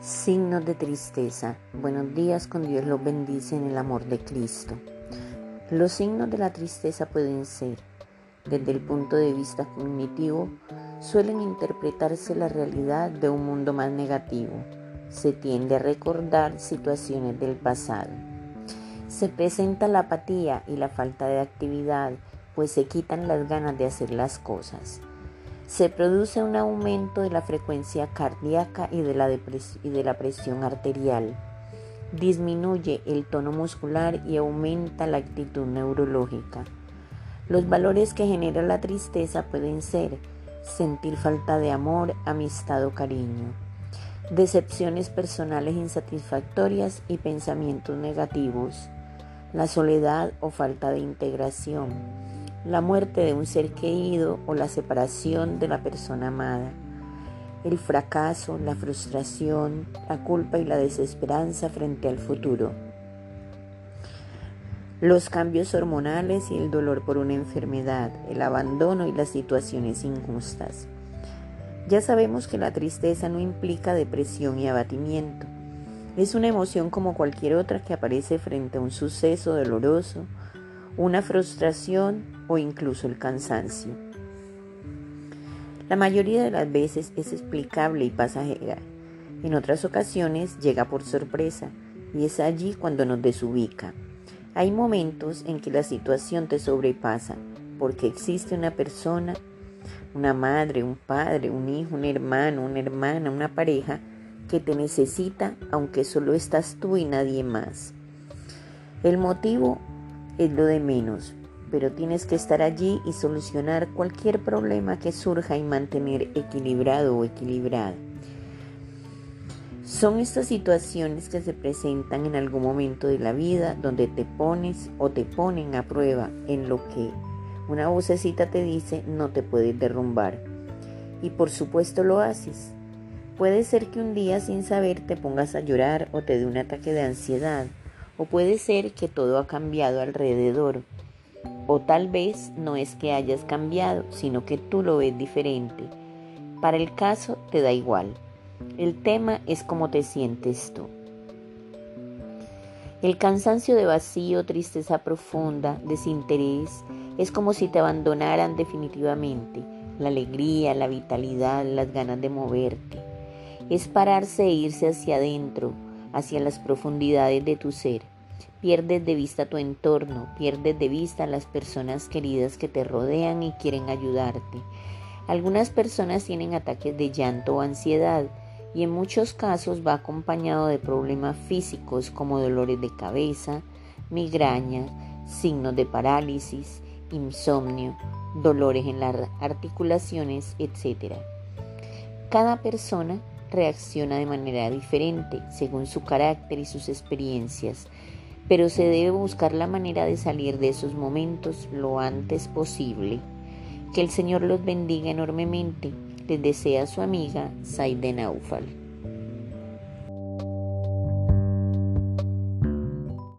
Signos de tristeza. Buenos días, con Dios los bendice en el amor de Cristo. Los signos de la tristeza pueden ser, desde el punto de vista cognitivo, suelen interpretarse la realidad de un mundo más negativo. Se tiende a recordar situaciones del pasado. Se presenta la apatía y la falta de actividad, pues se quitan las ganas de hacer las cosas se produce un aumento de la frecuencia cardíaca y de la, de la presión arterial. Disminuye el tono muscular y aumenta la actitud neurológica. Los valores que genera la tristeza pueden ser sentir falta de amor, amistad o cariño, decepciones personales insatisfactorias y pensamientos negativos, la soledad o falta de integración la muerte de un ser querido o la separación de la persona amada, el fracaso, la frustración, la culpa y la desesperanza frente al futuro, los cambios hormonales y el dolor por una enfermedad, el abandono y las situaciones injustas. Ya sabemos que la tristeza no implica depresión y abatimiento. Es una emoción como cualquier otra que aparece frente a un suceso doloroso, una frustración o incluso el cansancio. La mayoría de las veces es explicable y pasajera. En otras ocasiones llega por sorpresa y es allí cuando nos desubica. Hay momentos en que la situación te sobrepasa porque existe una persona, una madre, un padre, un hijo, un hermano, una hermana, una pareja que te necesita aunque solo estás tú y nadie más. El motivo es lo de menos, pero tienes que estar allí y solucionar cualquier problema que surja y mantener equilibrado o equilibrada. Son estas situaciones que se presentan en algún momento de la vida donde te pones o te ponen a prueba en lo que una vocecita te dice no te puedes derrumbar. Y por supuesto lo haces. Puede ser que un día sin saber te pongas a llorar o te dé un ataque de ansiedad. O puede ser que todo ha cambiado alrededor o tal vez no es que hayas cambiado, sino que tú lo ves diferente. Para el caso te da igual. El tema es cómo te sientes tú. El cansancio de vacío, tristeza profunda, desinterés, es como si te abandonaran definitivamente. La alegría, la vitalidad, las ganas de moverte. Es pararse e irse hacia adentro, hacia las profundidades de tu ser. Pierdes de vista tu entorno, pierdes de vista a las personas queridas que te rodean y quieren ayudarte. Algunas personas tienen ataques de llanto o ansiedad y en muchos casos va acompañado de problemas físicos como dolores de cabeza, migraña, signos de parálisis, insomnio, dolores en las articulaciones, etc. Cada persona reacciona de manera diferente según su carácter y sus experiencias pero se debe buscar la manera de salir de esos momentos lo antes posible. Que el Señor los bendiga enormemente. Les desea su amiga Saide Naufal.